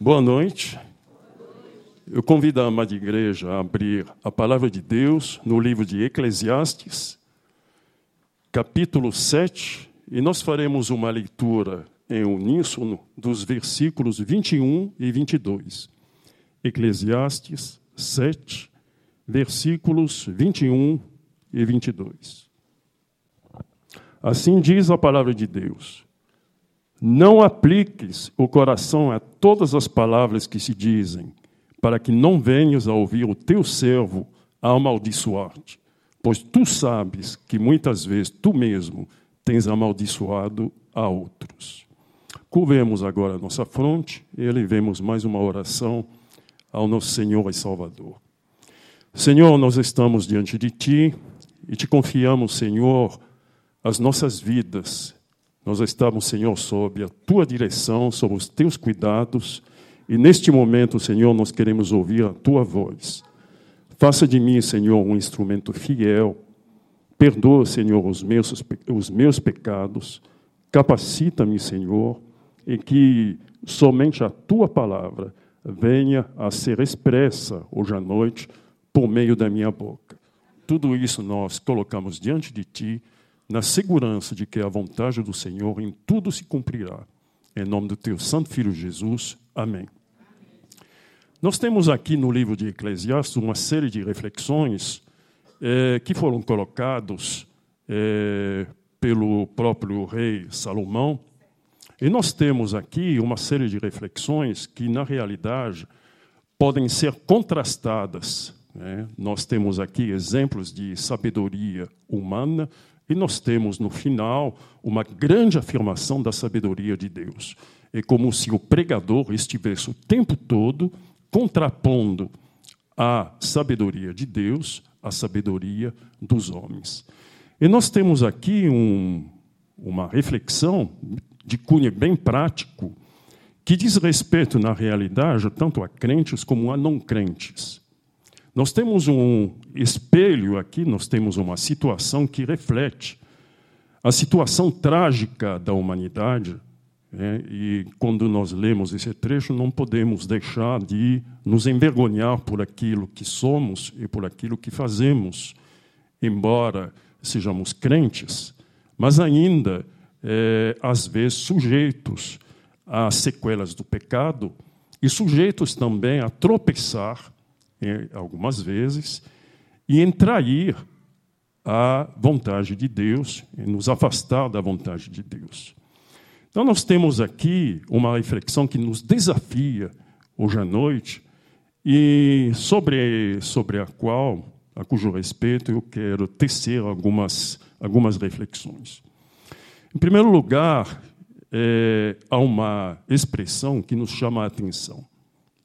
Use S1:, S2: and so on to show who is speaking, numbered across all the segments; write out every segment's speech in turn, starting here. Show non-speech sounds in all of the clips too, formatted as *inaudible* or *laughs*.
S1: Boa noite. Eu convido a amada igreja a abrir a palavra de Deus no livro de Eclesiastes, capítulo 7, e nós faremos uma leitura em uníssono dos versículos 21 e 22. Eclesiastes 7, versículos 21 e 22. Assim diz a palavra de Deus: Não apliques o coração a todas as palavras que se dizem, para que não venhas a ouvir o teu servo amaldiçoar-te, pois tu sabes que muitas vezes tu mesmo tens amaldiçoado a outros. Curvemos agora a nossa fronte e elevemos mais uma oração ao nosso Senhor e Salvador. Senhor, nós estamos diante de Ti e te confiamos, Senhor, as nossas vidas. Nós estamos, Senhor, sob a Tua direção, sob os Teus cuidados e neste momento, Senhor, nós queremos ouvir a Tua voz. Faça de mim, Senhor, um instrumento fiel. Perdoa, Senhor, os meus, os meus pecados. Capacita-me, Senhor, e que somente a Tua palavra venha a ser expressa hoje à noite por meio da minha boca. Tudo isso nós colocamos diante de Ti, na segurança de que a vontade do Senhor em tudo se cumprirá. Em nome do Teu Santo Filho Jesus. Amém. Nós temos aqui no livro de Eclesiastes uma série de reflexões eh, que foram colocados eh, pelo próprio rei Salomão. E nós temos aqui uma série de reflexões que, na realidade, podem ser contrastadas né? Nós temos aqui exemplos de sabedoria humana e nós temos, no final, uma grande afirmação da sabedoria de Deus. É como se o pregador estivesse o tempo todo contrapondo a sabedoria de Deus à sabedoria dos homens. E nós temos aqui um, uma reflexão de cunho bem prático que diz respeito, na realidade, tanto a crentes como a não crentes. Nós temos um espelho aqui, nós temos uma situação que reflete a situação trágica da humanidade. Né? E quando nós lemos esse trecho, não podemos deixar de nos envergonhar por aquilo que somos e por aquilo que fazemos, embora sejamos crentes, mas ainda, é, às vezes, sujeitos às sequelas do pecado e sujeitos também a tropeçar algumas vezes, e em trair a vontade de Deus, nos afastar da vontade de Deus. Então, nós temos aqui uma reflexão que nos desafia hoje à noite e sobre, sobre a qual, a cujo respeito, eu quero tecer algumas, algumas reflexões. Em primeiro lugar, é, há uma expressão que nos chama a atenção.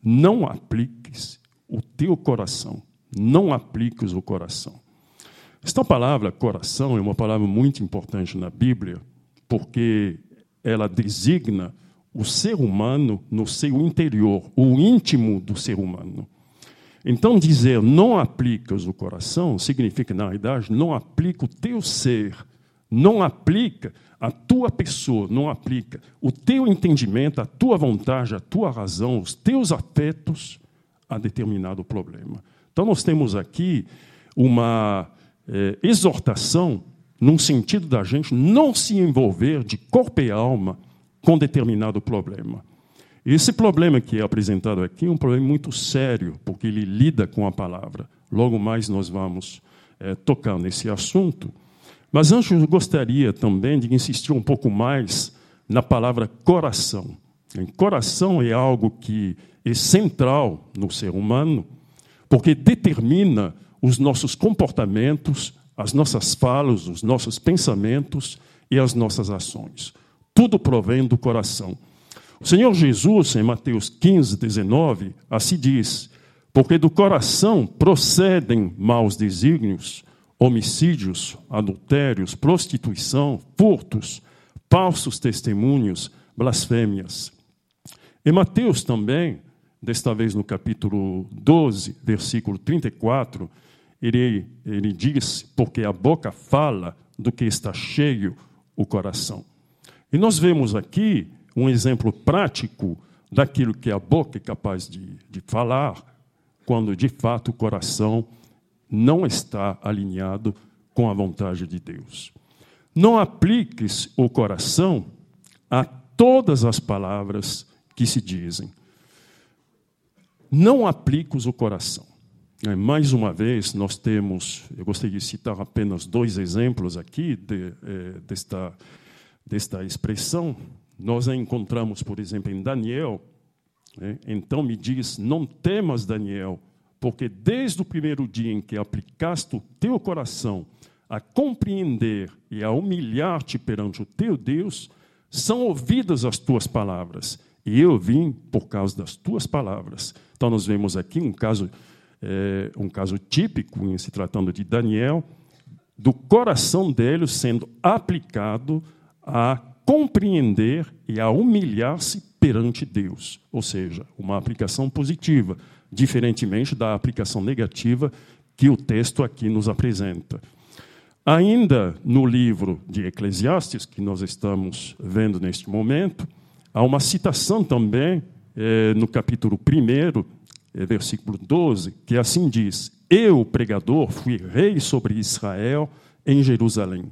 S1: Não apliques o teu coração. Não apliques o coração. Esta palavra coração é uma palavra muito importante na Bíblia, porque ela designa o ser humano no seu interior, o íntimo do ser humano. Então, dizer não aplicas o coração significa, na realidade, não aplica o teu ser, não aplica a tua pessoa, não aplica o teu entendimento, a tua vontade, a tua razão, os teus afetos a determinado problema. Então, nós temos aqui uma é, exortação num sentido da gente não se envolver de corpo e alma com determinado problema. Esse problema que é apresentado aqui é um problema muito sério, porque ele lida com a palavra. Logo mais nós vamos é, tocar nesse assunto. Mas antes eu gostaria também de insistir um pouco mais na palavra coração. Coração é algo que é central no ser humano, porque determina os nossos comportamentos, as nossas falas, os nossos pensamentos e as nossas ações. Tudo provém do coração. O Senhor Jesus, em Mateus 15, 19, assim diz: Porque do coração procedem maus desígnios, homicídios, adultérios, prostituição, furtos, falsos testemunhos, blasfêmias. Em Mateus também, desta vez no capítulo 12, versículo 34, ele, ele diz: Porque a boca fala do que está cheio o coração. E nós vemos aqui um exemplo prático daquilo que a boca é capaz de, de falar, quando de fato o coração não está alinhado com a vontade de Deus. Não apliques o coração a todas as palavras que se dizem. Não apliques o coração. É, mais uma vez, nós temos, eu gostaria de citar apenas dois exemplos aqui de, é, desta, desta expressão. Nós a encontramos, por exemplo, em Daniel. Né? Então me diz: Não temas, Daniel, porque desde o primeiro dia em que aplicaste o teu coração a compreender e a humilhar-te perante o teu Deus, são ouvidas as tuas palavras. E eu vim por causa das tuas palavras. Então, nós vemos aqui um caso, é, um caso típico, em se tratando de Daniel, do coração dele sendo aplicado a compreender e a humilhar-se perante Deus. Ou seja, uma aplicação positiva, diferentemente da aplicação negativa que o texto aqui nos apresenta. Ainda no livro de Eclesiastes, que nós estamos vendo neste momento, há uma citação também eh, no capítulo 1, eh, versículo 12, que assim diz: Eu, pregador, fui rei sobre Israel em Jerusalém,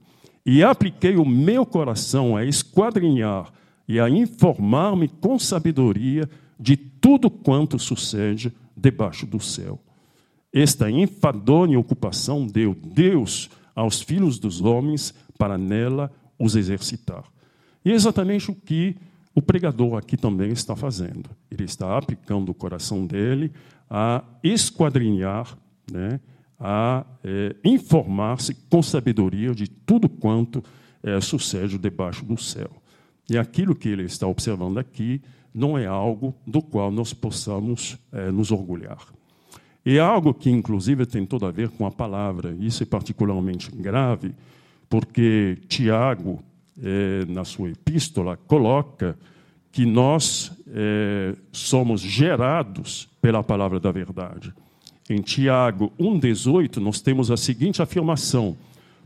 S1: e apliquei o meu coração a esquadrinhar e a informar-me com sabedoria de tudo quanto sucede debaixo do céu. Esta enfadonha ocupação deu Deus aos filhos dos homens para nela os exercitar. E é exatamente o que o pregador aqui também está fazendo. Ele está aplicando o coração dele a esquadrinhar, né, a é, informar-se com sabedoria de tudo quanto é, sucede debaixo do céu. E aquilo que ele está observando aqui não é algo do qual nós possamos é, nos orgulhar. E é algo que, inclusive, tem tudo a ver com a palavra. Isso é particularmente grave, porque Tiago, é, na sua epístola, coloca que nós é, somos gerados pela palavra da verdade. Em Tiago 1,18, nós temos a seguinte afirmação: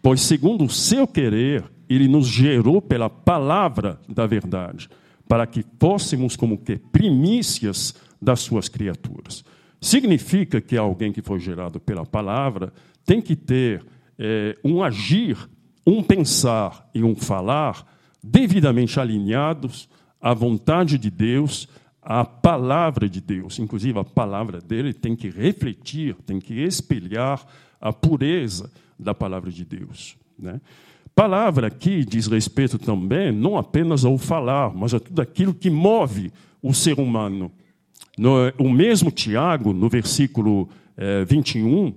S1: Pois, segundo o seu querer, ele nos gerou pela palavra da verdade, para que fôssemos como que primícias das suas criaturas. Significa que alguém que foi gerado pela palavra tem que ter é, um agir, um pensar e um falar devidamente alinhados à vontade de Deus, à palavra de Deus. Inclusive, a palavra dele tem que refletir, tem que espelhar a pureza da palavra de Deus. Né? Palavra aqui diz respeito também não apenas ao falar, mas a tudo aquilo que move o ser humano. No, o mesmo Tiago, no versículo eh, 21,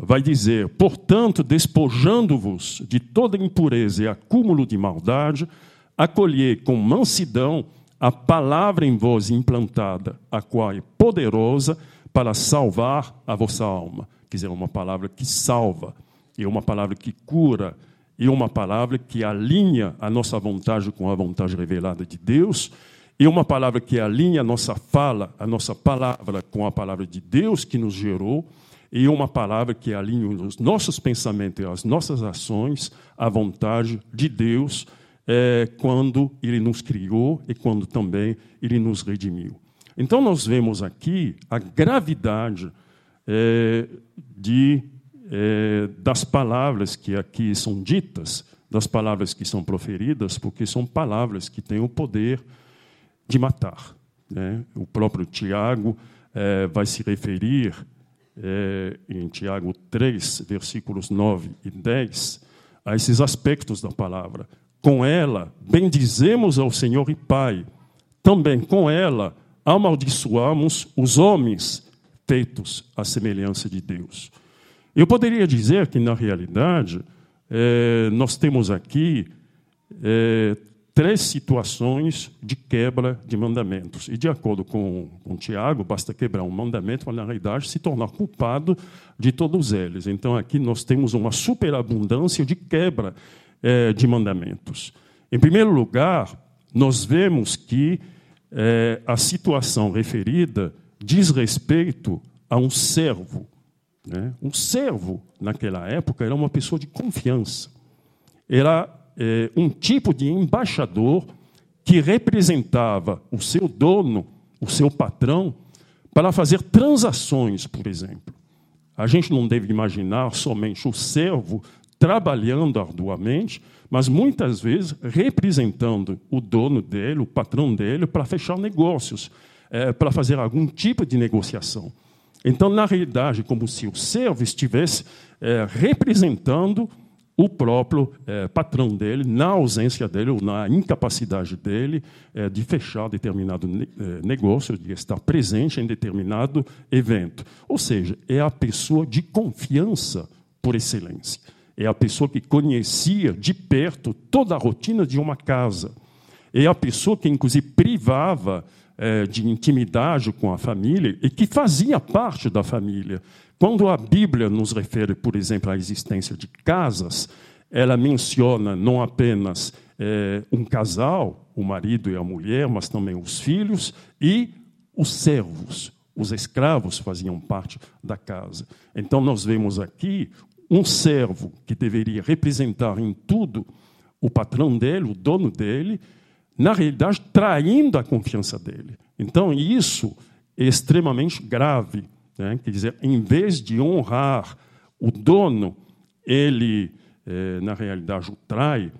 S1: vai dizer: Portanto, despojando-vos de toda impureza e acúmulo de maldade, acolhei com mansidão a palavra em vós implantada, a qual é poderosa para salvar a vossa alma. Quer dizer, uma palavra que salva, e uma palavra que cura, e uma palavra que alinha a nossa vontade com a vontade revelada de Deus e uma palavra que alinha a nossa fala, a nossa palavra com a palavra de Deus que nos gerou, e uma palavra que alinha os nossos pensamentos e as nossas ações à vontade de Deus é, quando Ele nos criou e quando também Ele nos redimiu. Então, nós vemos aqui a gravidade é, de, é, das palavras que aqui são ditas, das palavras que são proferidas, porque são palavras que têm o poder de matar. Né? O próprio Tiago é, vai se referir é, em Tiago 3, versículos 9 e 10, a esses aspectos da palavra. Com ela, bendizemos ao Senhor e Pai. Também com ela, amaldiçoamos os homens feitos à semelhança de Deus. Eu poderia dizer que, na realidade, é, nós temos aqui é, três situações de quebra de mandamentos. E, de acordo com, com Tiago, basta quebrar um mandamento para, na realidade, se tornar culpado de todos eles. Então, aqui nós temos uma superabundância de quebra é, de mandamentos. Em primeiro lugar, nós vemos que é, a situação referida diz respeito a um servo. Né? Um servo, naquela época, era uma pessoa de confiança. Era é, um tipo de embaixador que representava o seu dono o seu patrão, para fazer transações, por exemplo. A gente não deve imaginar somente o servo trabalhando arduamente, mas muitas vezes representando o dono dele, o patrão dele, para fechar negócios, é, para fazer algum tipo de negociação. Então, na realidade, como se o servo estivesse é, representando o próprio é, patrão dele, na ausência dele ou na incapacidade dele é, de fechar determinado ne é, negócio, de estar presente em determinado evento. Ou seja, é a pessoa de confiança por excelência. É a pessoa que conhecia de perto toda a rotina de uma casa. É a pessoa que, inclusive, privava é, de intimidade com a família e que fazia parte da família. Quando a Bíblia nos refere, por exemplo, à existência de casas, ela menciona não apenas é, um casal, o marido e a mulher, mas também os filhos e os servos. Os escravos faziam parte da casa. Então, nós vemos aqui um servo que deveria representar em tudo o patrão dele, o dono dele, na realidade, traindo a confiança dele. Então, isso é extremamente grave. Né? Quer dizer, em vez de honrar o dono, ele, é, na realidade, o trai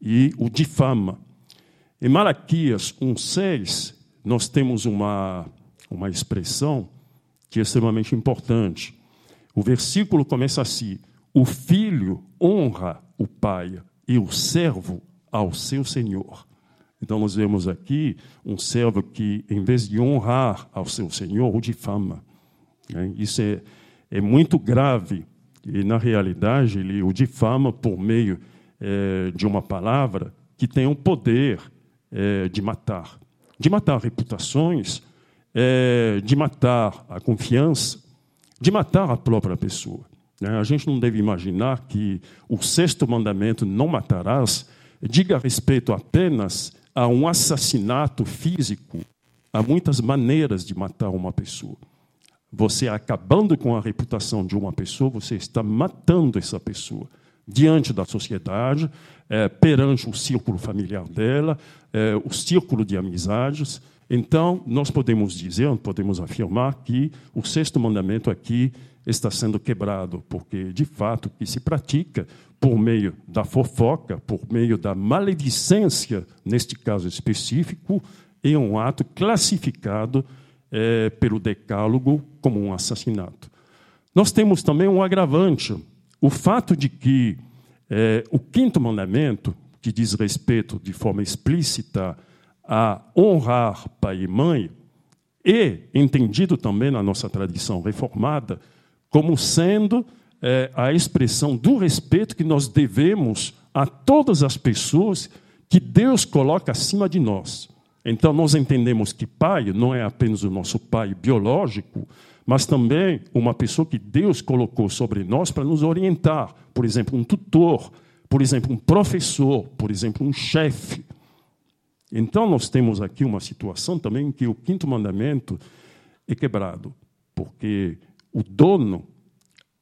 S1: e o difama. Em Malaquias 1,6, nós temos uma, uma expressão que é extremamente importante. O versículo começa assim: O filho honra o pai e o servo ao seu senhor. Então, nós vemos aqui um servo que, em vez de honrar ao seu senhor, o difama. Né? Isso é, é muito grave. E, na realidade, ele o difama por meio é, de uma palavra que tem o poder é, de matar de matar reputações, é, de matar a confiança, de matar a própria pessoa. Né? A gente não deve imaginar que o sexto mandamento, não matarás, diga respeito apenas a um assassinato físico, há muitas maneiras de matar uma pessoa. Você acabando com a reputação de uma pessoa, você está matando essa pessoa diante da sociedade, é, perante o círculo familiar dela, é, o círculo de amizades. Então, nós podemos dizer, podemos afirmar que o sexto mandamento aqui está sendo quebrado, porque, de fato, que se pratica por meio da fofoca, por meio da maledicência, neste caso específico, é um ato classificado é, pelo Decálogo como um assassinato. Nós temos também um agravante: o fato de que é, o quinto mandamento, que diz respeito de forma explícita a honrar pai e mãe, é entendido também na nossa tradição reformada como sendo é, a expressão do respeito que nós devemos a todas as pessoas que Deus coloca acima de nós. Então, nós entendemos que pai não é apenas o nosso pai biológico, mas também uma pessoa que Deus colocou sobre nós para nos orientar. Por exemplo, um tutor, por exemplo, um professor, por exemplo, um chefe. Então, nós temos aqui uma situação também em que o quinto mandamento é quebrado, porque o dono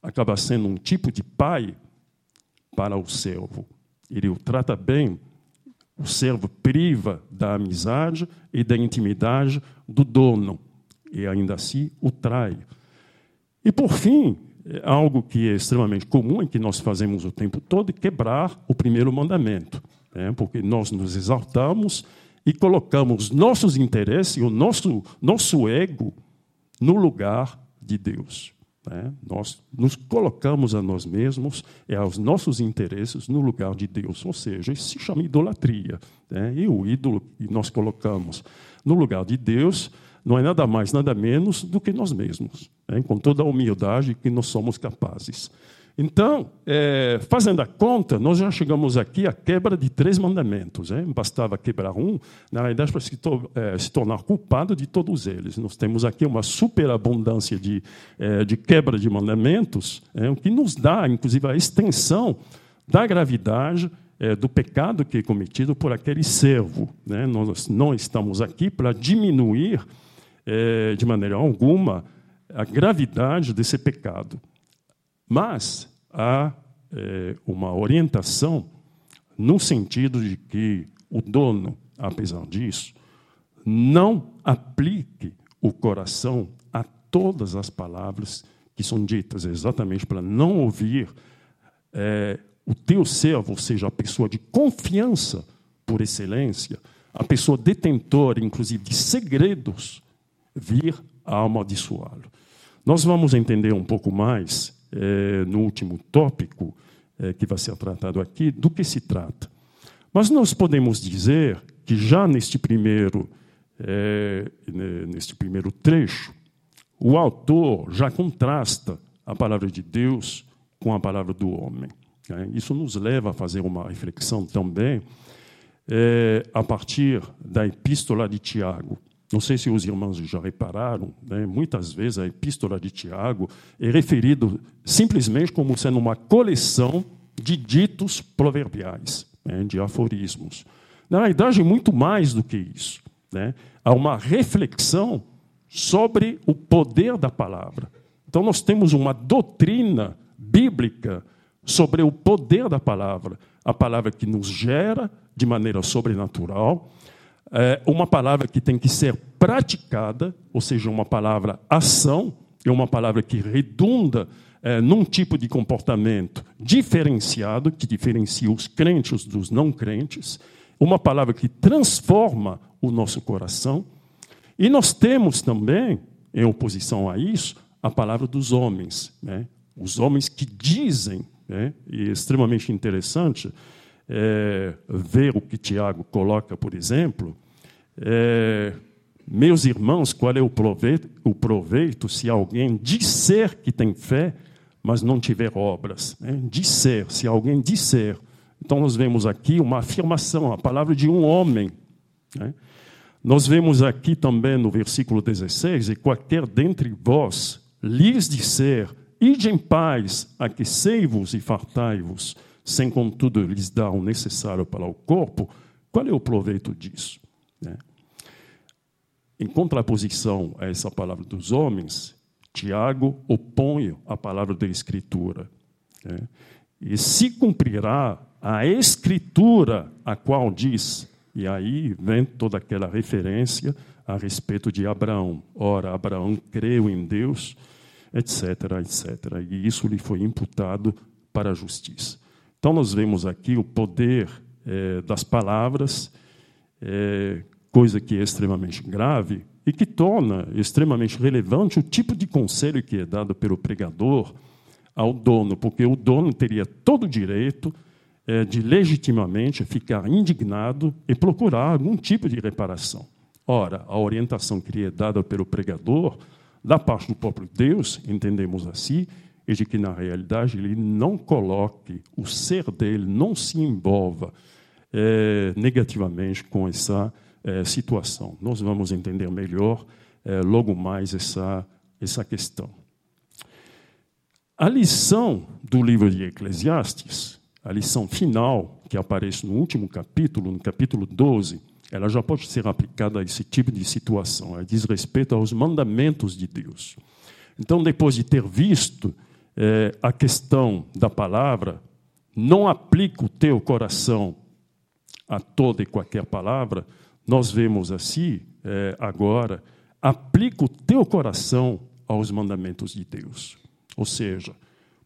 S1: acaba sendo um tipo de pai para o servo. Ele o trata bem, o servo priva da amizade e da intimidade do dono, e ainda assim o trai. E por fim, algo que é extremamente comum e que nós fazemos o tempo todo, é quebrar o primeiro mandamento, né? porque nós nos exaltamos e colocamos nossos interesses e o nosso, nosso ego no lugar de Deus. Né? Nós nos colocamos a nós mesmos e aos nossos interesses no lugar de Deus, ou seja, isso se chama idolatria. Né? E o ídolo que nós colocamos no lugar de Deus não é nada mais, nada menos do que nós mesmos, né? com toda a humildade que nós somos capazes. Então, é, fazendo a conta, nós já chegamos aqui à quebra de três mandamentos. Hein? Bastava quebrar um, na realidade, para se, to é, se, tornar culpado de todos eles. Nós temos aqui uma superabundância de, é, de quebra de mandamentos, é, o que nos dá, inclusive, a extensão da gravidade é, do pecado que é cometido por aquele servo. Né? Nós não estamos aqui para diminuir, é, de maneira alguma, a gravidade desse pecado. Mas há é, uma orientação no sentido de que o dono, apesar disso, não aplique o coração a todas as palavras que são ditas, exatamente para não ouvir é, o teu servo, ou seja, a pessoa de confiança por excelência, a pessoa detentora, inclusive, de segredos, vir a amaldiçoá-lo. Nós vamos entender um pouco mais é, no último tópico é, que vai ser tratado aqui do que se trata. Mas nós podemos dizer que já neste primeiro, é, neste primeiro trecho, o autor já contrasta a palavra de Deus com a palavra do homem. Né? Isso nos leva a fazer uma reflexão também é, a partir da epístola de Tiago. Não sei se os irmãos já repararam, né? muitas vezes a epístola de Tiago é referido simplesmente como sendo uma coleção de ditos proverbiais, né? de aforismos. Na verdade, muito mais do que isso. Né? Há uma reflexão sobre o poder da palavra. Então, nós temos uma doutrina bíblica sobre o poder da palavra, a palavra que nos gera de maneira sobrenatural, é uma palavra que tem que ser praticada, ou seja, uma palavra ação, é uma palavra que redunda é, num tipo de comportamento diferenciado, que diferencia os crentes dos não crentes, uma palavra que transforma o nosso coração. E nós temos também, em oposição a isso, a palavra dos homens, né? os homens que dizem, né? e é extremamente interessante é, ver o que Tiago coloca, por exemplo, é, meus irmãos, qual é o proveito, o proveito se alguém disser que tem fé, mas não tiver obras? Né? Disser, se alguém disser. Então, nós vemos aqui uma afirmação, a palavra de um homem. Né? Nós vemos aqui também no versículo 16: E qualquer dentre vós lhes disser, ide em paz, aquecei-vos e fartai-vos, sem contudo lhes dar o necessário para o corpo, qual é o proveito disso? Né? Em contraposição a essa palavra dos homens, Tiago opõe a palavra da Escritura. Né? E se cumprirá a Escritura, a qual diz, e aí vem toda aquela referência a respeito de Abraão. Ora, Abraão creu em Deus, etc, etc. E isso lhe foi imputado para a justiça. Então, nós vemos aqui o poder é, das palavras, é, coisa que é extremamente grave e que torna extremamente relevante o tipo de conselho que é dado pelo pregador ao dono, porque o dono teria todo o direito é, de legitimamente ficar indignado e procurar algum tipo de reparação. Ora, a orientação que é dada pelo pregador, da parte do próprio Deus, entendemos assim, é de que, na realidade, ele não coloque o ser dele, não se envolva é, negativamente com essa é, situação. Nós vamos entender melhor é, logo mais essa, essa questão. A lição do livro de Eclesiastes a lição final, que aparece no último capítulo, no capítulo 12, ela já pode ser aplicada a esse tipo de situação. Ela diz respeito aos mandamentos de Deus. Então, depois de ter visto é, a questão da palavra, não aplica o teu coração a toda e qualquer palavra, nós vemos assim, é, agora, aplica o teu coração aos mandamentos de Deus. Ou seja,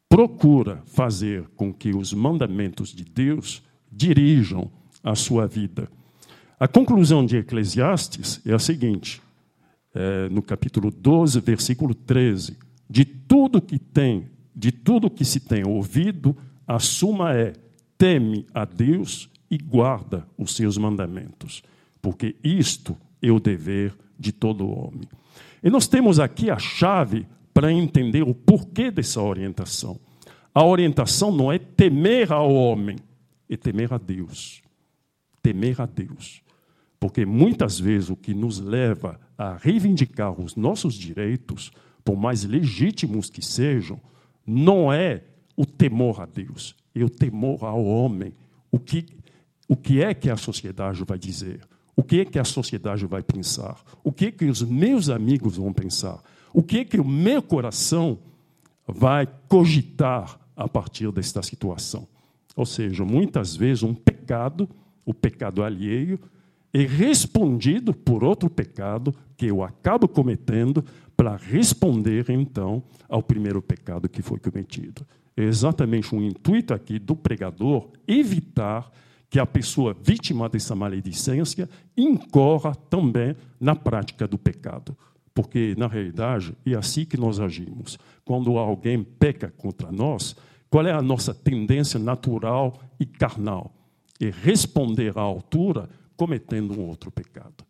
S1: procura fazer com que os mandamentos de Deus dirijam a sua vida. A conclusão de Eclesiastes é a seguinte, é, no capítulo 12, versículo 13: De tudo que tem, de tudo que se tem ouvido, a suma é: teme a Deus e guarda os seus mandamentos, porque isto é o dever de todo homem. E nós temos aqui a chave para entender o porquê dessa orientação. A orientação não é temer ao homem, é temer a Deus. Temer a Deus. Porque muitas vezes o que nos leva a reivindicar os nossos direitos, por mais legítimos que sejam, não é o temor a Deus, é o temor ao homem. O que, o que é que a sociedade vai dizer? O que é que a sociedade vai pensar? O que é que os meus amigos vão pensar? O que é que o meu coração vai cogitar a partir desta situação? Ou seja, muitas vezes um pecado, o pecado alheio, e respondido por outro pecado que eu acabo cometendo para responder então ao primeiro pecado que foi cometido. É exatamente o intuito aqui do pregador evitar que a pessoa vítima dessa maledicência incorra também na prática do pecado. Porque, na realidade, é assim que nós agimos. Quando alguém peca contra nós, qual é a nossa tendência natural e carnal? É responder à altura cometendo um outro pecado.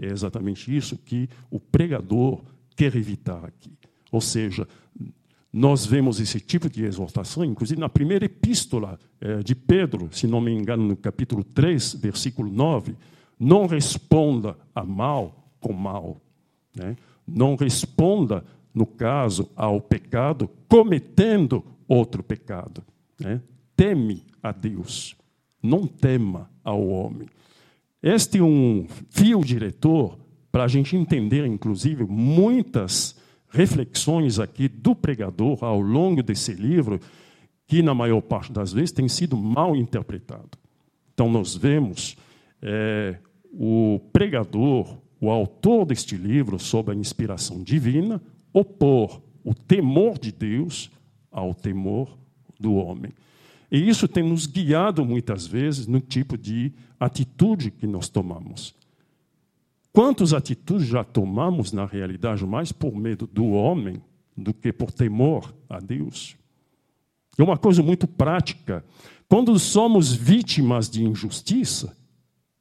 S1: É exatamente isso que o pregador quer evitar aqui. Ou seja, nós vemos esse tipo de exortação, inclusive na primeira epístola eh, de Pedro, se não me engano, no capítulo 3, versículo 9. Não responda a mal com mal. Né? Não responda, no caso, ao pecado cometendo outro pecado. Né? Teme a Deus, não tema ao homem. Este é um fio diretor para a gente entender, inclusive, muitas reflexões aqui do pregador ao longo desse livro, que na maior parte das vezes tem sido mal interpretado. Então, nós vemos é, o pregador, o autor deste livro, sob a inspiração divina, opor o temor de Deus ao temor do homem. E isso tem nos guiado muitas vezes no tipo de atitude que nós tomamos. Quantas atitudes já tomamos, na realidade, mais por medo do homem do que por temor a Deus? É uma coisa muito prática. Quando somos vítimas de injustiça,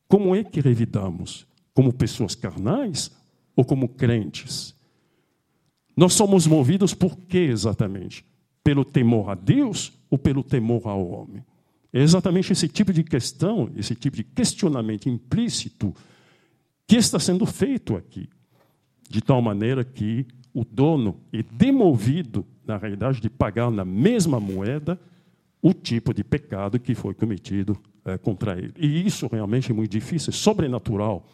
S1: como é que revidamos? Como pessoas carnais ou como crentes? Nós somos movidos por quê exatamente? Pelo temor a Deus ou pelo temor ao homem? É exatamente esse tipo de questão, esse tipo de questionamento implícito que está sendo feito aqui, de tal maneira que o dono é demovido, na realidade, de pagar na mesma moeda o tipo de pecado que foi cometido é, contra ele. E isso realmente é muito difícil, é sobrenatural,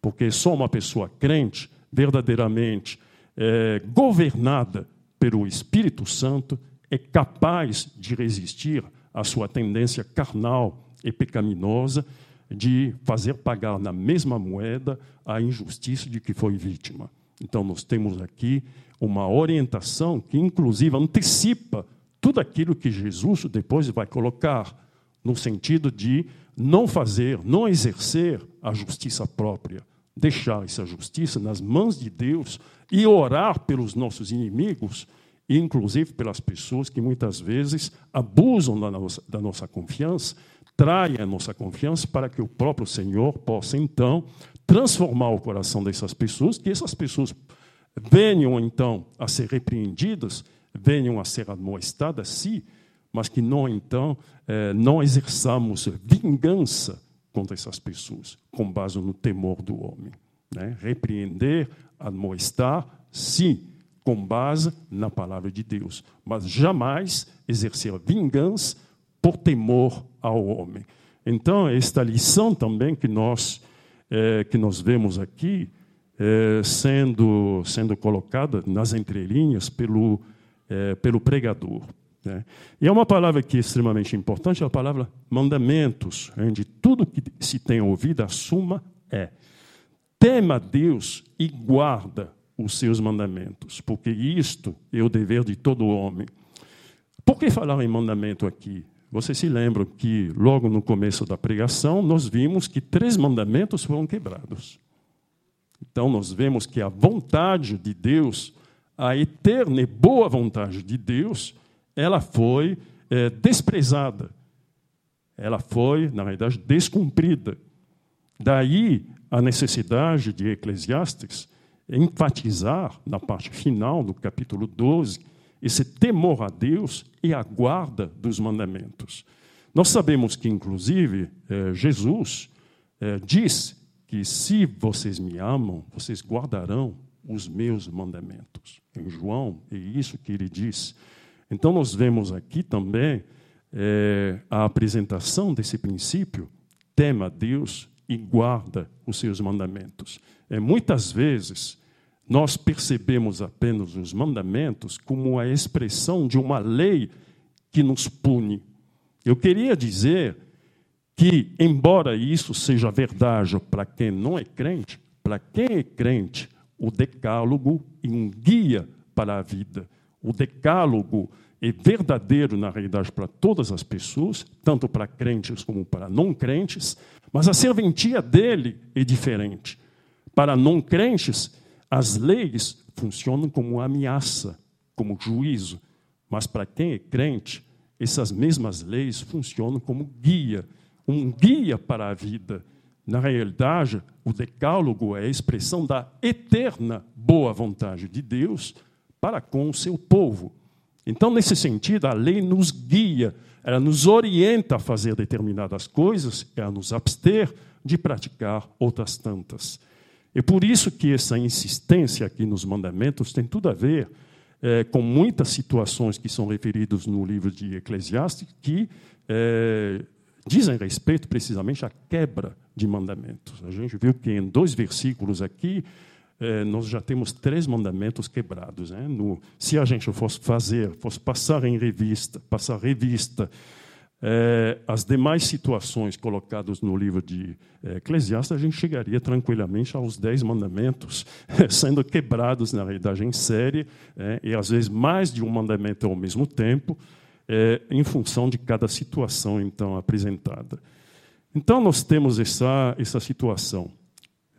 S1: porque só uma pessoa crente, verdadeiramente é, governada pelo Espírito Santo, é capaz de resistir à sua tendência carnal e pecaminosa de fazer pagar na mesma moeda a injustiça de que foi vítima. Então, nós temos aqui uma orientação que, inclusive, antecipa tudo aquilo que Jesus depois vai colocar, no sentido de não fazer, não exercer a justiça própria, deixar essa justiça nas mãos de Deus e orar pelos nossos inimigos, inclusive pelas pessoas que muitas vezes abusam da nossa, da nossa confiança traia a nossa confiança para que o próprio Senhor possa, então, transformar o coração dessas pessoas, que essas pessoas venham, então, a ser repreendidas, venham a ser admoestadas, sim, mas que não, então, eh, não exerçamos vingança contra essas pessoas, com base no temor do homem. Né? Repreender, admoestar, sim, com base na palavra de Deus, mas jamais exercer vingança por temor ao homem. Então, esta lição também que nós, é, que nós vemos aqui, é, sendo, sendo colocada nas entrelinhas pelo, é, pelo pregador. Né? E é uma palavra que é extremamente importante, é a palavra mandamentos, onde tudo que se tem ouvido, a suma é tema Deus e guarda os seus mandamentos, porque isto é o dever de todo homem. Por que falar em mandamento aqui? Vocês se lembram que, logo no começo da pregação, nós vimos que três mandamentos foram quebrados. Então, nós vemos que a vontade de Deus, a eterna e boa vontade de Deus, ela foi é, desprezada. Ela foi, na verdade, descumprida. Daí a necessidade de Eclesiastes enfatizar, na parte final do capítulo 12, esse temor a Deus e a guarda dos mandamentos. Nós sabemos que, inclusive, eh, Jesus eh, diz que se vocês me amam, vocês guardarão os meus mandamentos. Em João, é isso que ele diz. Então, nós vemos aqui também eh, a apresentação desse princípio: tema a Deus e guarda os seus mandamentos. É, muitas vezes, nós percebemos apenas os mandamentos como a expressão de uma lei que nos pune. Eu queria dizer que, embora isso seja verdade para quem não é crente, para quem é crente, o decálogo é um guia para a vida. O decálogo é verdadeiro, na realidade, para todas as pessoas, tanto para crentes como para não crentes, mas a serventia dele é diferente. Para não crentes, as leis funcionam como ameaça, como juízo, mas para quem é crente, essas mesmas leis funcionam como guia, um guia para a vida. Na realidade, o decálogo é a expressão da eterna boa vontade de Deus para com o seu povo. Então, nesse sentido, a lei nos guia, ela nos orienta a fazer determinadas coisas e a nos abster de praticar outras tantas. É por isso que essa insistência aqui nos mandamentos tem tudo a ver é, com muitas situações que são referidas no livro de Eclesiastes que é, dizem respeito precisamente à quebra de mandamentos. A gente viu que em dois versículos aqui é, nós já temos três mandamentos quebrados. Né? No, se a gente fosse fazer, fosse passar em revista, passar revista é, as demais situações colocadas no livro de é, Eclesiastes, a gente chegaria tranquilamente aos dez mandamentos *laughs* sendo quebrados, na realidade, em série, é, e às vezes mais de um mandamento ao mesmo tempo, é, em função de cada situação então apresentada. Então, nós temos essa, essa situação.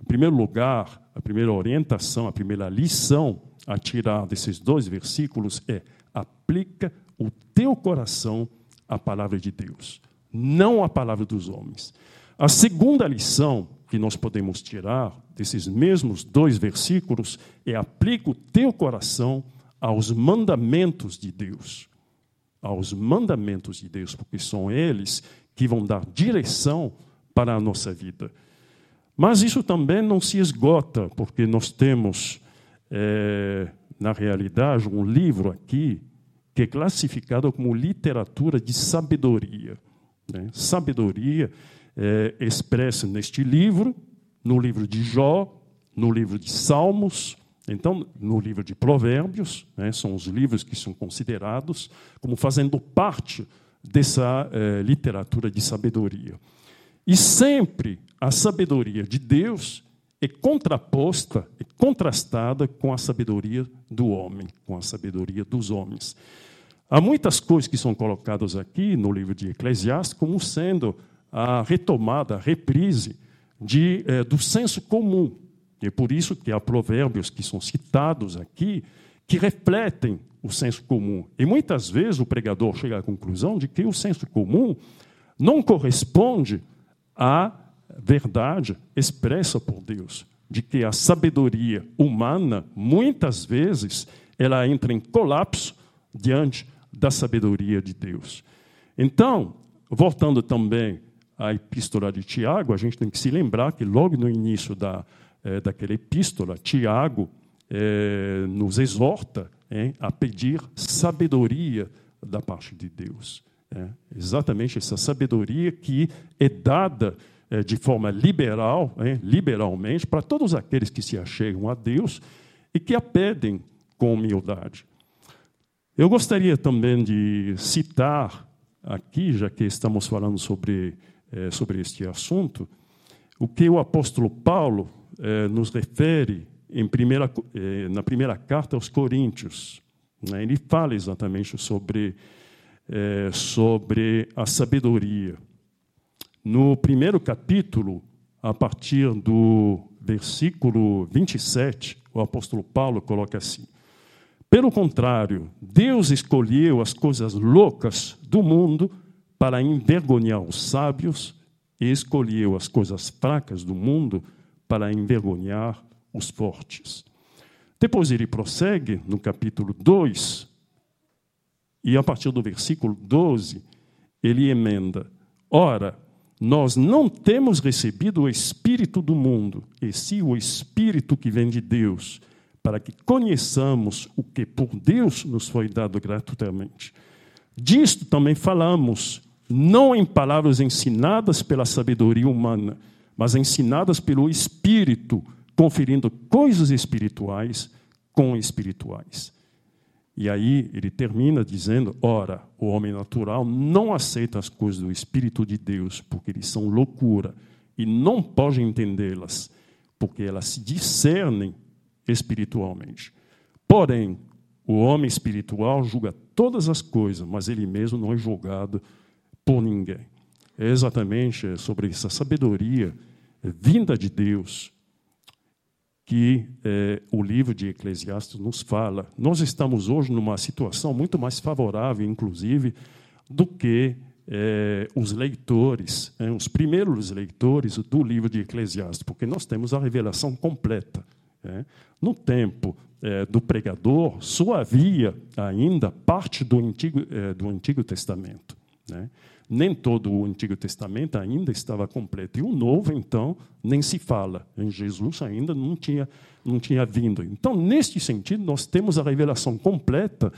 S1: Em primeiro lugar, a primeira orientação, a primeira lição a tirar desses dois versículos é: aplica o teu coração à palavra de Deus, não à palavra dos homens. A segunda lição que nós podemos tirar desses mesmos dois versículos é: aplica o teu coração aos mandamentos de Deus. Aos mandamentos de Deus, porque são eles que vão dar direção para a nossa vida. Mas isso também não se esgota, porque nós temos, é, na realidade, um livro aqui que é classificado como literatura de sabedoria. Né? Sabedoria é expressa neste livro, no livro de Jó, no livro de Salmos, então, no livro de Provérbios, né, são os livros que são considerados como fazendo parte dessa é, literatura de sabedoria. E sempre a sabedoria de Deus é contraposta, é contrastada com a sabedoria do homem, com a sabedoria dos homens. Há muitas coisas que são colocadas aqui no livro de Eclesiastes como sendo a retomada, a reprise de, eh, do senso comum. E é por isso que há provérbios que são citados aqui que refletem o senso comum. E muitas vezes o pregador chega à conclusão de que o senso comum não corresponde à verdade expressa por Deus, de que a sabedoria humana, muitas vezes, ela entra em colapso diante da sabedoria de Deus. Então, voltando também à epístola de Tiago, a gente tem que se lembrar que logo no início da, é, daquela epístola, Tiago é, nos exorta é, a pedir sabedoria da parte de Deus. É, exatamente essa sabedoria que é dada de forma liberal, é, liberalmente, para todos aqueles que se achegam a Deus e que a pedem com humildade. Eu gostaria também de citar aqui, já que estamos falando sobre, é, sobre este assunto, o que o apóstolo Paulo é, nos refere em primeira, na primeira carta aos Coríntios. Né? Ele fala exatamente sobre sobre a sabedoria. No primeiro capítulo, a partir do versículo 27, o apóstolo Paulo coloca assim: Pelo contrário, Deus escolheu as coisas loucas do mundo para envergonhar os sábios e escolheu as coisas fracas do mundo para envergonhar os fortes. Depois ele prossegue no capítulo 2, e a partir do versículo 12, ele emenda: Ora, nós não temos recebido o Espírito do mundo, e sim o Espírito que vem de Deus, para que conheçamos o que por Deus nos foi dado gratuitamente. Disto também falamos, não em palavras ensinadas pela sabedoria humana, mas ensinadas pelo Espírito, conferindo coisas espirituais com espirituais. E aí ele termina dizendo: ora, o homem natural não aceita as coisas do Espírito de Deus, porque eles são loucura, e não pode entendê-las, porque elas se discernem espiritualmente. Porém, o homem espiritual julga todas as coisas, mas ele mesmo não é julgado por ninguém. É exatamente sobre essa sabedoria vinda de Deus que é, o livro de Eclesiastes nos fala. Nós estamos hoje numa situação muito mais favorável, inclusive, do que é, os leitores, é, os primeiros leitores do livro de Eclesiastes, porque nós temos a revelação completa. No tempo do pregador, só havia ainda parte do Antigo, do Antigo Testamento. Né? Nem todo o Antigo Testamento ainda estava completo. E o Novo, então, nem se fala. Em Jesus ainda não tinha, não tinha vindo. Então, neste sentido, nós temos a revelação completa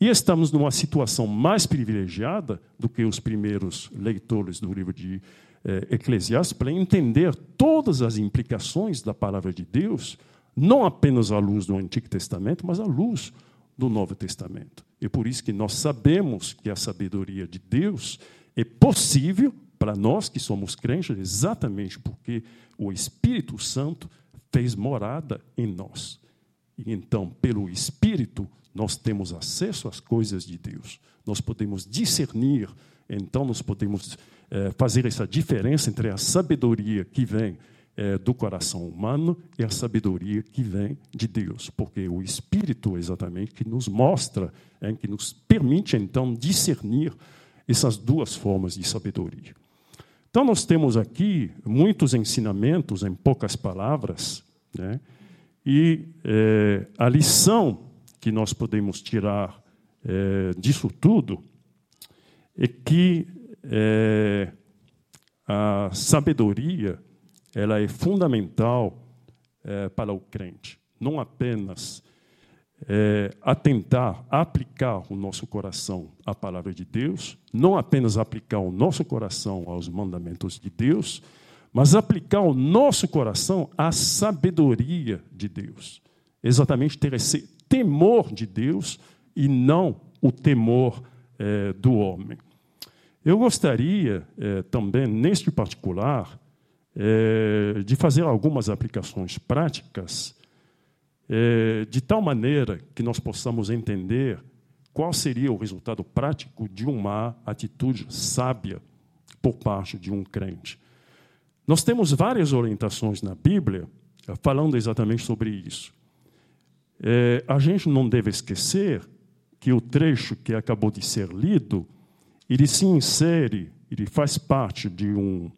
S1: e estamos numa situação mais privilegiada do que os primeiros leitores do livro de eh, Eclesiastes para entender todas as implicações da palavra de Deus, não apenas à luz do Antigo Testamento, mas à luz do Novo Testamento. E por isso que nós sabemos que a sabedoria de Deus é possível para nós que somos crentes, exatamente porque o Espírito Santo fez morada em nós. E então, pelo Espírito, nós temos acesso às coisas de Deus. Nós podemos discernir, então, nós podemos é, fazer essa diferença entre a sabedoria que vem é, do coração humano e a sabedoria que vem de Deus, porque o Espírito, exatamente, que nos mostra, é, que nos permite, então, discernir essas duas formas de sabedoria. Então, nós temos aqui muitos ensinamentos em poucas palavras, né? e é, a lição que nós podemos tirar é, disso tudo é que é, a sabedoria ela é fundamental é, para o crente, não apenas é, atentar, aplicar o nosso coração à palavra de Deus, não apenas aplicar o nosso coração aos mandamentos de Deus, mas aplicar o nosso coração à sabedoria de Deus. Exatamente ter esse temor de Deus e não o temor é, do homem. Eu gostaria é, também, neste particular, é, de fazer algumas aplicações práticas é, de tal maneira que nós possamos entender qual seria o resultado prático de uma atitude sábia por parte de um crente. Nós temos várias orientações na Bíblia eh, falando exatamente sobre isso. É, a gente não deve esquecer que o trecho que acabou de ser lido, ele se insere, ele faz parte de um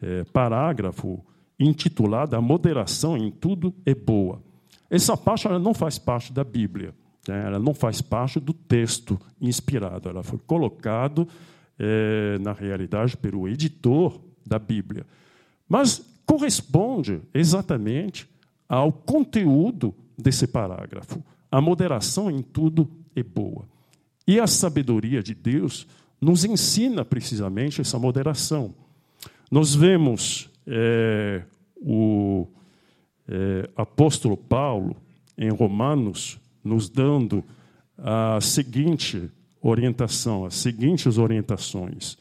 S1: é, parágrafo intitulado A moderação em tudo é boa. Essa parte ela não faz parte da Bíblia, né? ela não faz parte do texto inspirado, ela foi colocado é, na realidade pelo editor da Bíblia, mas corresponde exatamente ao conteúdo desse parágrafo. A moderação em tudo é boa. E a sabedoria de Deus nos ensina precisamente essa moderação. Nós vemos é, o é, apóstolo Paulo, em Romanos, nos dando a seguinte orientação, as seguintes orientações.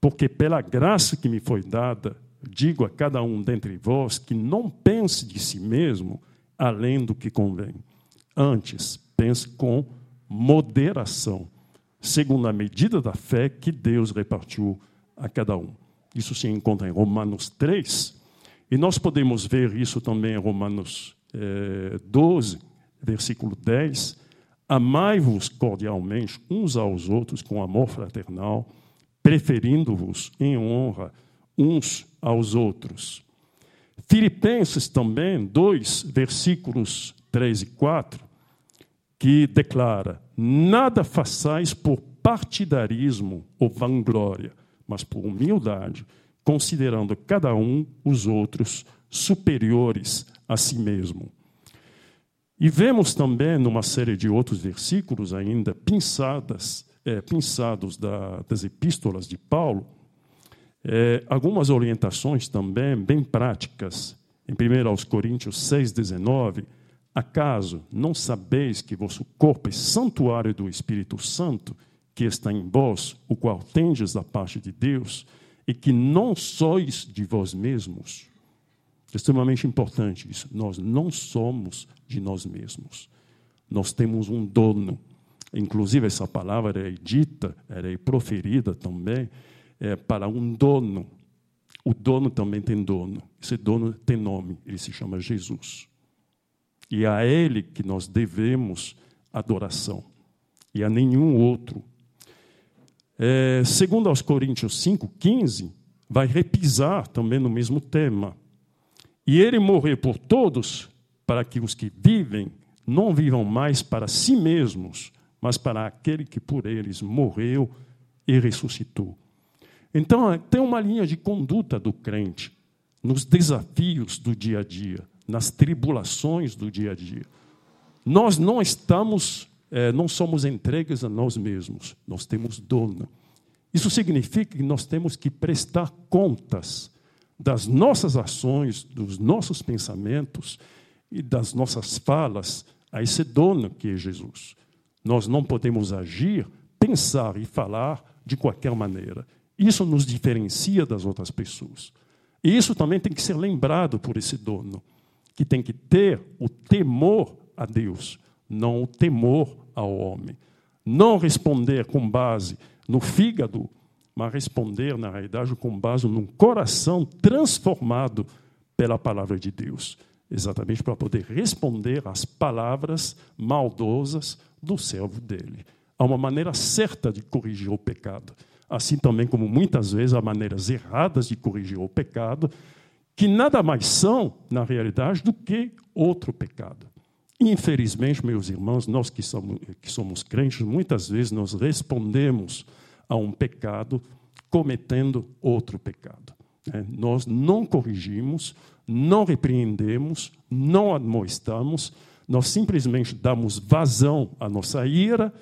S1: Porque pela graça que me foi dada, digo a cada um dentre vós que não pense de si mesmo além do que convém. Antes, pense com moderação, segundo a medida da fé que Deus repartiu a cada um. Isso se encontra em Romanos 3, e nós podemos ver isso também em Romanos eh, 12, versículo 10. Amai-vos cordialmente uns aos outros com amor fraternal, preferindo-vos em honra uns aos outros. Filipenses também, 2, versículos 3 e 4, que declara: Nada façais por partidarismo ou vanglória, mas por humildade considerando cada um os outros superiores a si mesmo. E vemos também, numa série de outros versículos ainda, pinçadas, é, pinçados da, das epístolas de Paulo, é, algumas orientações também bem práticas. Em 1 aos Coríntios 6, 19, Acaso não sabeis que vosso corpo é santuário do Espírito Santo, que está em vós, o qual tendes da parte de Deus, e que não sois de vós mesmos? É extremamente importante isso. Nós não somos de nós mesmos. Nós temos um dono. Inclusive, essa palavra é dita, é proferida também é, para um dono. O dono também tem dono. Esse dono tem nome, ele se chama Jesus. E é a Ele que nós devemos adoração, e a nenhum outro. É, segundo aos Coríntios 5,15, vai repisar também no mesmo tema. E ele morreu por todos, para que os que vivem não vivam mais para si mesmos, mas para aquele que por eles morreu e ressuscitou. Então, tem uma linha de conduta do crente nos desafios do dia a dia nas tribulações do dia a dia. Nós não estamos, é, não somos entregues a nós mesmos, nós temos dono. Isso significa que nós temos que prestar contas das nossas ações, dos nossos pensamentos e das nossas falas a esse dono que é Jesus. Nós não podemos agir, pensar e falar de qualquer maneira. Isso nos diferencia das outras pessoas. E isso também tem que ser lembrado por esse dono que tem que ter o temor a Deus, não o temor ao homem. Não responder com base no fígado, mas responder, na realidade, com base num coração transformado pela palavra de Deus. Exatamente para poder responder às palavras maldosas do servo dele. Há uma maneira certa de corrigir o pecado. Assim também como muitas vezes há maneiras erradas de corrigir o pecado, que nada mais são, na realidade, do que outro pecado. Infelizmente, meus irmãos, nós que somos, que somos crentes, muitas vezes nós respondemos a um pecado cometendo outro pecado. Né? Nós não corrigimos, não repreendemos, não admoestamos, nós simplesmente damos vazão à nossa ira,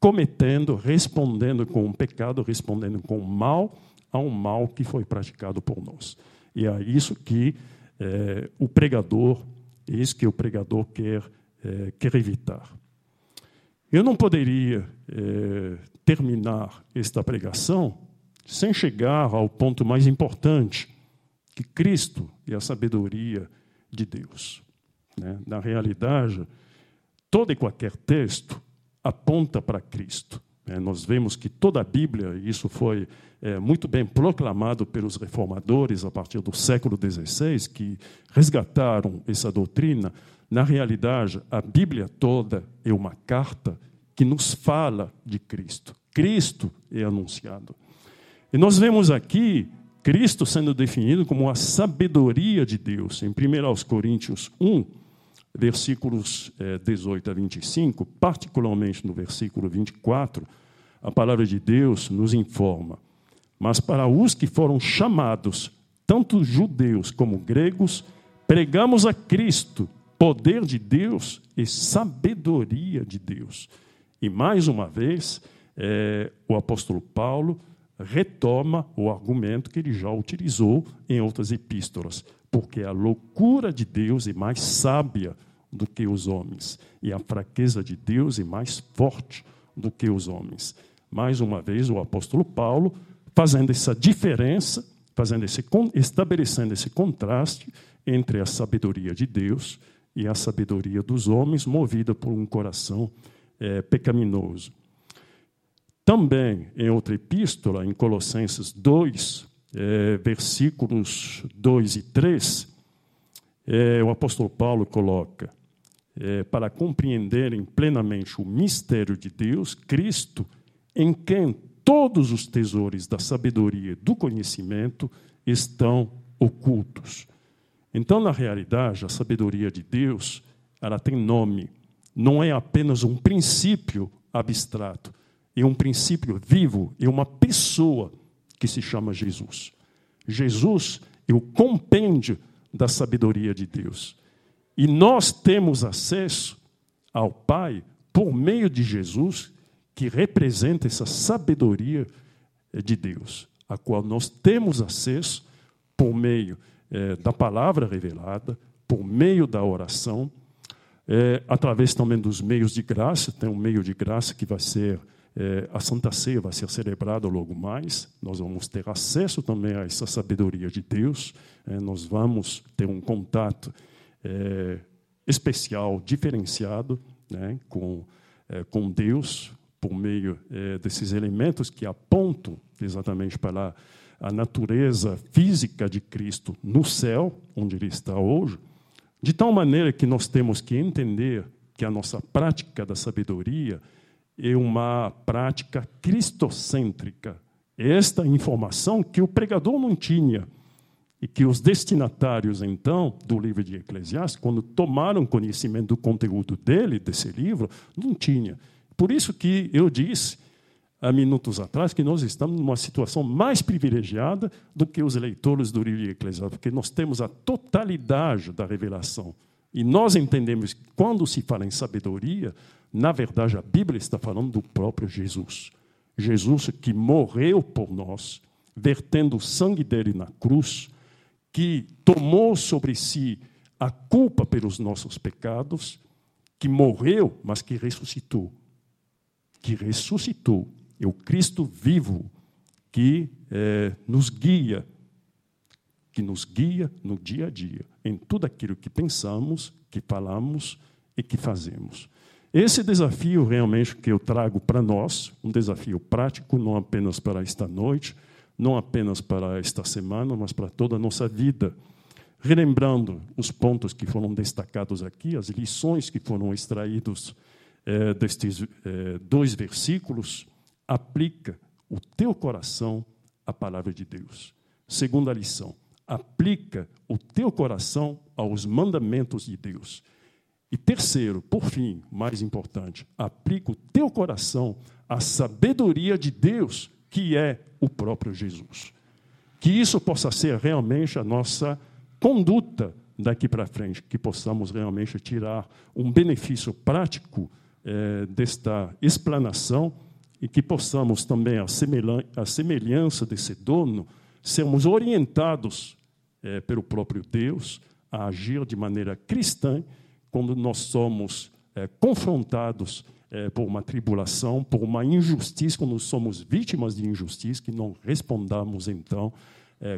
S1: cometendo, respondendo com um pecado, respondendo com um mal a um mal que foi praticado por nós. E é isso que é, o pregador, é isso que o pregador quer, é, quer evitar. Eu não poderia é, terminar esta pregação sem chegar ao ponto mais importante, que Cristo e a sabedoria de Deus. Né? Na realidade, todo e qualquer texto aponta para Cristo. Né? Nós vemos que toda a Bíblia, e isso foi é, muito bem proclamado pelos reformadores a partir do século XVI, que resgataram essa doutrina. Na realidade, a Bíblia toda é uma carta que nos fala de Cristo. Cristo é anunciado. E nós vemos aqui Cristo sendo definido como a sabedoria de Deus. Em 1 Coríntios 1, versículos 18 é, a 25, particularmente no versículo 24, a palavra de Deus nos informa mas para os que foram chamados, tanto judeus como gregos, pregamos a Cristo, poder de Deus e sabedoria de Deus. E mais uma vez, é, o apóstolo Paulo retoma o argumento que ele já utilizou em outras epístolas, porque a loucura de Deus é mais sábia do que os homens, e a fraqueza de Deus é mais forte do que os homens. Mais uma vez, o apóstolo Paulo fazendo essa diferença, fazendo esse, estabelecendo esse contraste entre a sabedoria de Deus e a sabedoria dos homens, movida por um coração é, pecaminoso. Também, em outra epístola, em Colossenses 2, é, versículos 2 e 3, é, o apóstolo Paulo coloca: é, para compreenderem plenamente o mistério de Deus, Cristo, em quem todos os tesouros da sabedoria, do conhecimento estão ocultos. Então, na realidade, a sabedoria de Deus, ela tem nome. Não é apenas um princípio abstrato, é um princípio vivo, é uma pessoa que se chama Jesus. Jesus é o compêndio da sabedoria de Deus. E nós temos acesso ao Pai por meio de Jesus, que representa essa sabedoria de Deus, a qual nós temos acesso por meio é, da palavra revelada, por meio da oração, é, através também dos meios de graça, tem um meio de graça que vai ser é, a Santa Ceia vai ser celebrada logo mais. Nós vamos ter acesso também a essa sabedoria de Deus. É, nós vamos ter um contato é, especial, diferenciado, né, com é, com Deus por meio desses elementos que apontam exatamente para a natureza física de Cristo no céu, onde ele está hoje de tal maneira que nós temos que entender que a nossa prática da sabedoria é uma prática cristocêntrica. Esta informação que o pregador não tinha e que os destinatários, então, do livro de Eclesiastes, quando tomaram conhecimento do conteúdo dele, desse livro, não tinha. Por isso que eu disse há minutos atrás que nós estamos numa situação mais privilegiada do que os leitores do livro de Eclesiastes, porque nós temos a totalidade da revelação. E nós entendemos que quando se fala em sabedoria, na verdade a Bíblia está falando do próprio Jesus. Jesus que morreu por nós, vertendo o sangue dele na cruz, que tomou sobre si a culpa pelos nossos pecados, que morreu, mas que ressuscitou. Que ressuscitou é o Cristo vivo que é, nos guia, que nos guia no dia a dia, em tudo aquilo que pensamos, que falamos e que fazemos. Esse desafio realmente que eu trago para nós, um desafio prático, não apenas para esta noite, não apenas para esta semana, mas para toda a nossa vida. Relembrando os pontos que foram destacados aqui, as lições que foram extraídos é, destes é, dois versículos, aplica o teu coração à palavra de Deus. Segunda lição, aplica o teu coração aos mandamentos de Deus. E terceiro, por fim, mais importante, aplica o teu coração à sabedoria de Deus, que é o próprio Jesus. Que isso possa ser realmente a nossa conduta daqui para frente, que possamos realmente tirar um benefício prático é, desta explanação e que possamos também, à semelhança desse dono, sermos orientados é, pelo próprio Deus a agir de maneira cristã quando nós somos é, confrontados é, por uma tribulação, por uma injustiça, quando somos vítimas de injustiça, que não respondamos então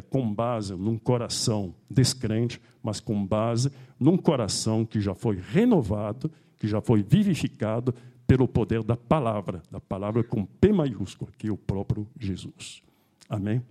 S1: com base num coração descrente, mas com base num coração que já foi renovado, que já foi vivificado pelo poder da palavra, da palavra com P maiúsculo, que é o próprio Jesus. Amém?